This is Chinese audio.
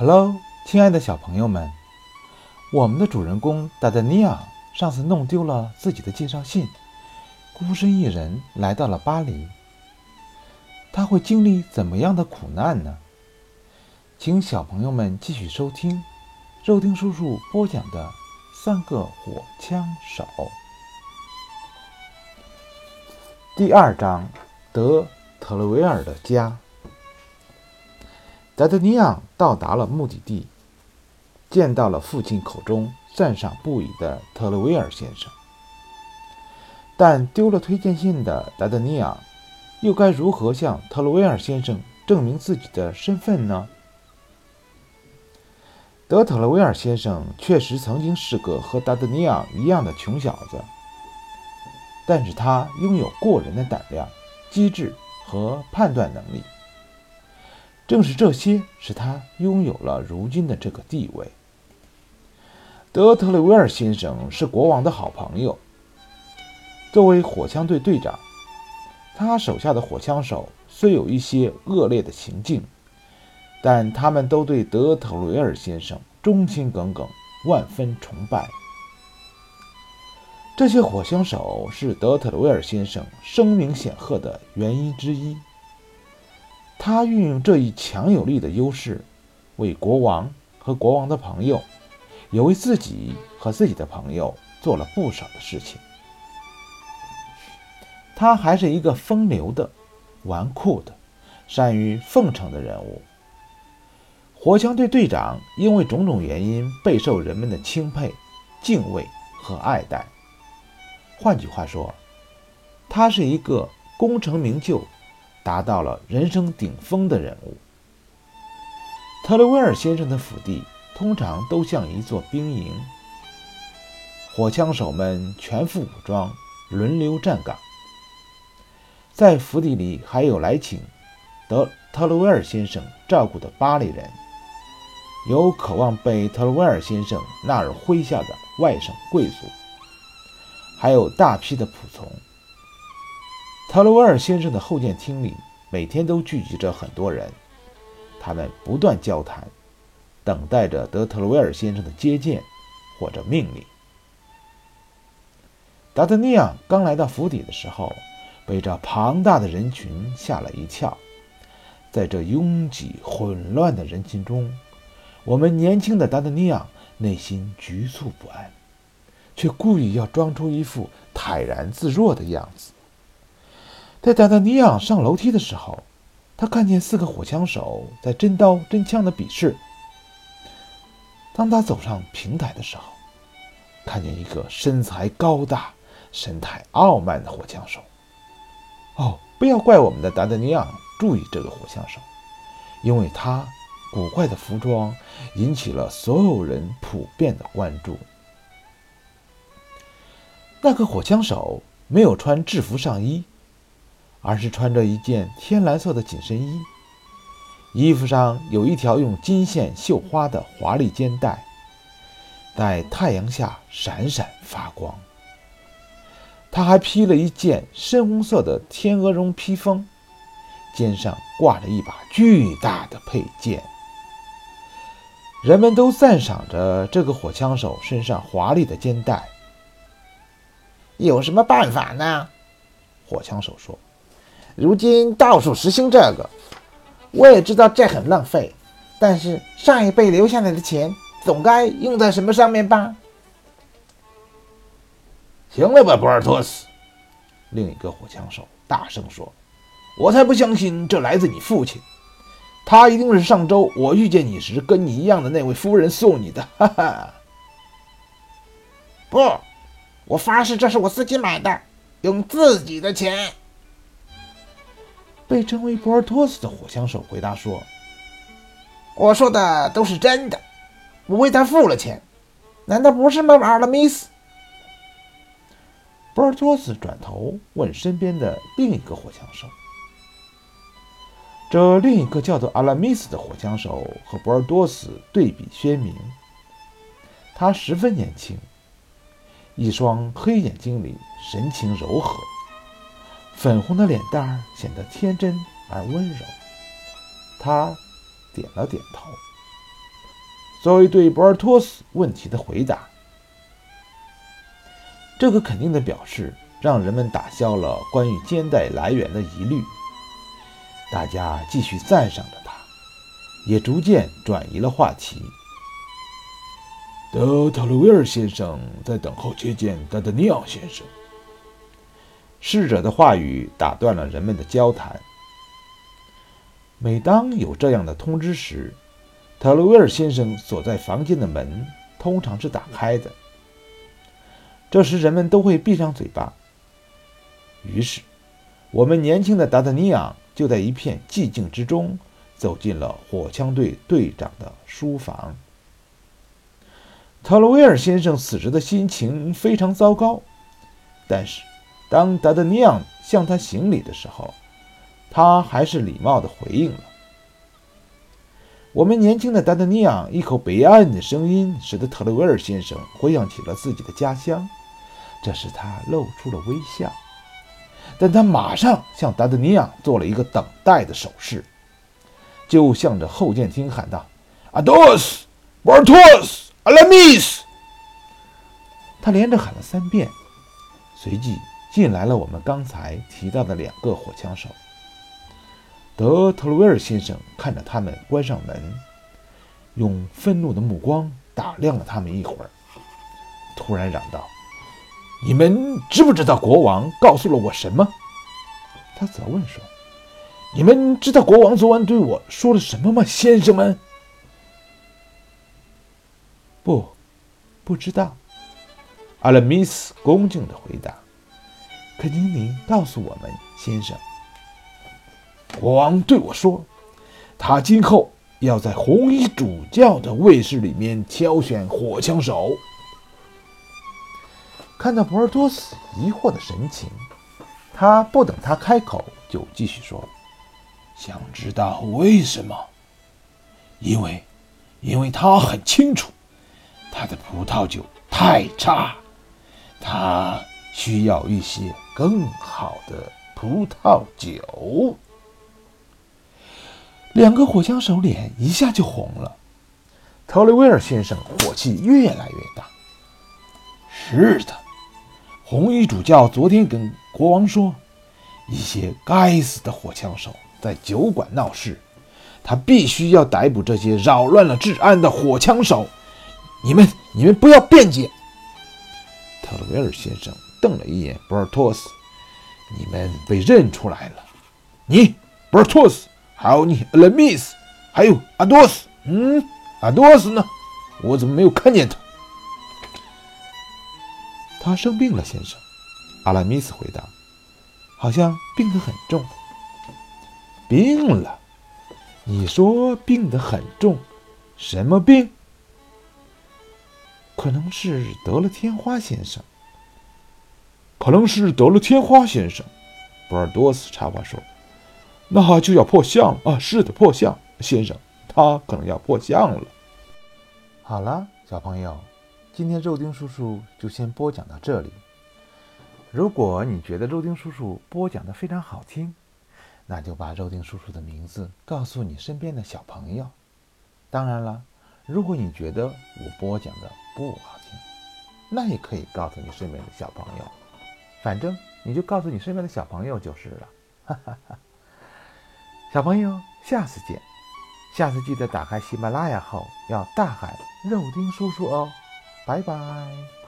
Hello，亲爱的小朋友们，我们的主人公达达尼亚上次弄丢了自己的介绍信，孤身一人来到了巴黎。他会经历怎么样的苦难呢？请小朋友们继续收听肉丁叔叔播讲的《三个火枪手》第二章：德特勒维尔的家。达德尼昂到达了目的地，见到了父亲口中赞赏不已的特勒维尔先生。但丢了推荐信的达德尼昂，又该如何向特勒维尔先生证明自己的身份呢？德特勒维尔先生确实曾经是个和达德尼昂一样的穷小子，但是他拥有过人的胆量、机智和判断能力。正是这些使他拥有了如今的这个地位。德特雷维尔先生是国王的好朋友。作为火枪队队长，他手下的火枪手虽有一些恶劣的行径，但他们都对德特雷维尔先生忠心耿耿，万分崇拜。这些火枪手是德特雷维尔先生声名显赫的原因之一。他运用这一强有力的优势，为国王和国王的朋友，也为自己和自己的朋友做了不少的事情。他还是一个风流的、纨绔的、善于奉承的人物。火枪队队长因为种种原因备受人们的钦佩、敬畏和爱戴。换句话说，他是一个功成名就。达到了人生顶峰的人物。特雷维尔先生的府邸通常都像一座兵营，火枪手们全副武装，轮流站岗。在府邸里还有来请德特雷维尔先生照顾的巴黎人，有渴望被特雷维尔先生纳尔麾下的外省贵族，还有大批的仆从。特罗维尔先生的后见厅里每天都聚集着很多人，他们不断交谈，等待着德特罗维尔先生的接见或者命令。达德尼昂刚来到府邸的时候，被这庞大的人群吓了一跳。在这拥挤混乱的人群中，我们年轻的达德尼昂内心局促不安，却故意要装出一副泰然自若的样子。在达达尼昂上楼梯的时候，他看见四个火枪手在真刀真枪的比试。当他走上平台的时候，看见一个身材高大、神态傲慢的火枪手。哦，不要怪我们的达达尼昂注意这个火枪手，因为他古怪的服装引起了所有人普遍的关注。那个火枪手没有穿制服上衣。而是穿着一件天蓝色的紧身衣，衣服上有一条用金线绣花的华丽肩带，在太阳下闪闪发光。他还披了一件深红色的天鹅绒披风，肩上挂着一把巨大的佩剑。人们都赞赏着这个火枪手身上华丽的肩带。有什么办法呢？火枪手说。如今到处实行这个，我也知道这很浪费，但是上一辈留下来的钱总该用在什么上面吧？行了吧，博尔托斯！另一个火枪手大声说：“我才不相信这来自你父亲，他一定是上周我遇见你时跟你一样的那位夫人送你的。”哈哈！不，我发誓这是我自己买的，用自己的钱。被称为博尔托斯的火枪手回答说：“我说的都是真的，我为他付了钱，难道不是吗，阿拉米斯？”博尔托斯转头问身边的另一个火枪手：“这另一个叫做阿拉米斯的火枪手和博尔多斯对比鲜明，他十分年轻，一双黑眼睛里神情柔和。”粉红的脸蛋儿显得天真而温柔。他点了点头。作为对博尔托斯问题的回答。这个肯定的表示让人们打消了关于肩带来源的疑虑，大家继续赞赏着他，也逐渐转移了话题。德特鲁维尔先生在等候接见达德尼奥先生。侍者的话语打断了人们的交谈。每当有这样的通知时，特鲁维尔先生所在房间的门通常是打开的。这时，人们都会闭上嘴巴。于是，我们年轻的达达尼昂就在一片寂静之中走进了火枪队队长的书房。特鲁维尔先生此时的心情非常糟糕，但是。当达德尼昂向他行礼的时候，他还是礼貌地回应了。我们年轻的达德尼昂一口北岸的声音，使得特雷维尔先生回想起了自己的家乡，这使他露出了微笑。但他马上向达德尼昂做了一个等待的手势，就向着后殿厅喊道：“阿多斯，博尔托斯，阿拉米斯！”他连着喊了三遍，随即。进来了，我们刚才提到的两个火枪手。德特鲁维尔先生看着他们关上门，用愤怒的目光打量了他们一会儿，突然嚷道：“你们知不知道国王告诉了我什么？”他责问说：“你们知道国王昨晚对我说了什么吗，先生们？”“不，不知道。”阿拉米斯恭敬地回答。恳请您告诉我们，先生。国王对我说，他今后要在红衣主教的卫士里面挑选火枪手。看到博尔多斯疑惑的神情，他不等他开口，就继续说：“想知道为什么？因为，因为他很清楚，他的葡萄酒太差，他需要一些。”更好的葡萄酒。两个火枪手脸一下就红了。特雷威尔先生火气越来越大。是的，红衣主教昨天跟国王说，一些该死的火枪手在酒馆闹事，他必须要逮捕这些扰乱了治安的火枪手。你们，你们不要辩解。特雷维尔先生。瞪了一眼博尔托斯，你们被认出来了。你，博尔托斯，还有你，阿拉米斯，还有阿多斯。嗯，阿多斯呢？我怎么没有看见他？他生病了，先生。阿拉米斯回答：“好像病得很重。”病了？你说病得很重？什么病？可能是得了天花，先生。可能是得了天花，先生。博尔多斯插话说：“那就要破相了啊！是的，破相，先生，他可能要破相了。”好了，小朋友，今天肉丁叔叔就先播讲到这里。如果你觉得肉丁叔叔播讲的非常好听，那就把肉丁叔叔的名字告诉你身边的小朋友。当然了，如果你觉得我播讲的不好听，那也可以告诉你身边的小朋友。反正你就告诉你身边的小朋友就是了，哈哈哈。小朋友，下次见，下次记得打开喜马拉雅后要大喊“肉丁叔叔”哦，拜拜。